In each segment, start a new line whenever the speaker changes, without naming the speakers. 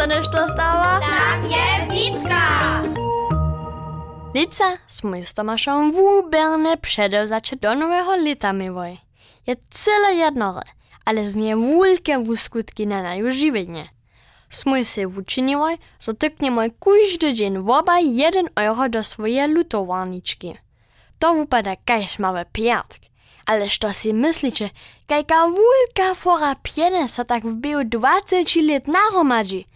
se než to stává?
Tam je Vítka!
Lica jsme s Tomášem vůbec nepředel začet do nového lita, mivoj. Je celé jednore, ale z mě vůlké vůskutky na naju živědně. si se učinili, so tykneme každý den voba jeden euro do svoje lutovarničky. To vypadá kajž máme pětk. Ale što si myslíte, kajka vůlka fora pěne se tak v běhu 20 let naromadí?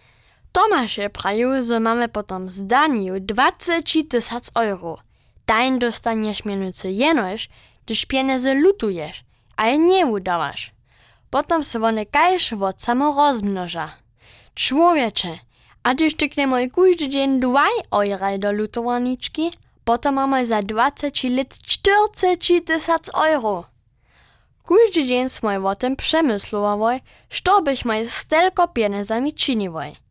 Tomáše prajú, že máme potom zdaniu 20 tysac euro. Daň dostanieš mienujúce jenož, když pieniądze lutuješ, a je nie udawasz. Potom se one kajš od samo rozmnoža. Człowiecze, a když tyknemo każdy dzień 2 euro do lutowarniczki, potom mamy za 20 lat 40 tysac euro. Każdy dzień smo o tym przemysłowali, co byśmy z tylko pieniędzmi czynili.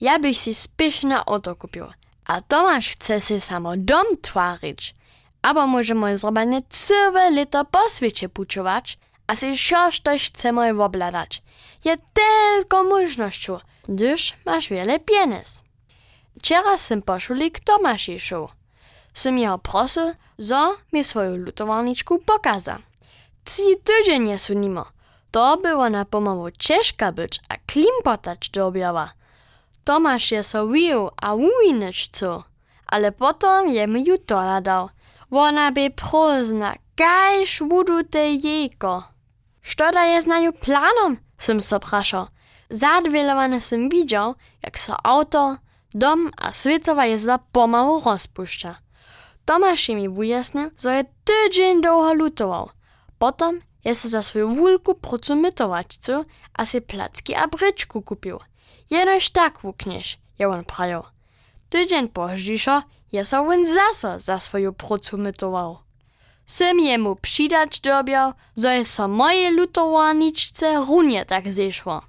Ja bych si spišne auto kupił, a Tomasz chce si samo dom twarić. Abo możemy zrobić całe lito po świecie puczować, a si coś też chcemy obladać. Je tylko możnością, gdyż masz wiele pieniędzy. Wczoraj sam poszuli k Tomaszu. Sam jeho prosil, zo mi swoją lutowarniczku pokaza. Ci tydzień nie są nimo. To było na pomocy ciężka być, a klimpotać do objawa. Tomasz je so wił, a uwinąć co. Ale potom je mi ju doladał. Ona by prozna, kajż budu te jejko. Što da je znaju planom? Sam so praszał. Zadwielowany sam widział, jak so auto, dom a światowa jezba pomału rozpuszcza. Tomasz mi wyjaśnił, że je tydzień długo lutował. Potom je se za swoją wulku procu mytować, co? A se placki a bryczku kupił. Jenož tak wukniesz, je on prajo. Tydzień pożdżiszo je so on zasa za swoją procu mytował. Sym jemu przydać dobiał, zo je so moje lutowarniczce runie tak zeszło.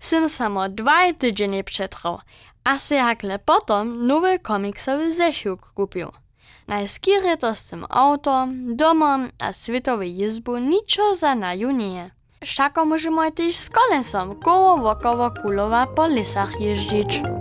Sym samo dwa tydzienie przetrwał, a se hakle potom nowy komiksowy zeszyłk kupił. Najskiery to z tym autom, domom a światowej jezbu niczo za naju nie. Všako môžeme aj tiež s kolesom koło wokoło kulowa po lesach jeździć.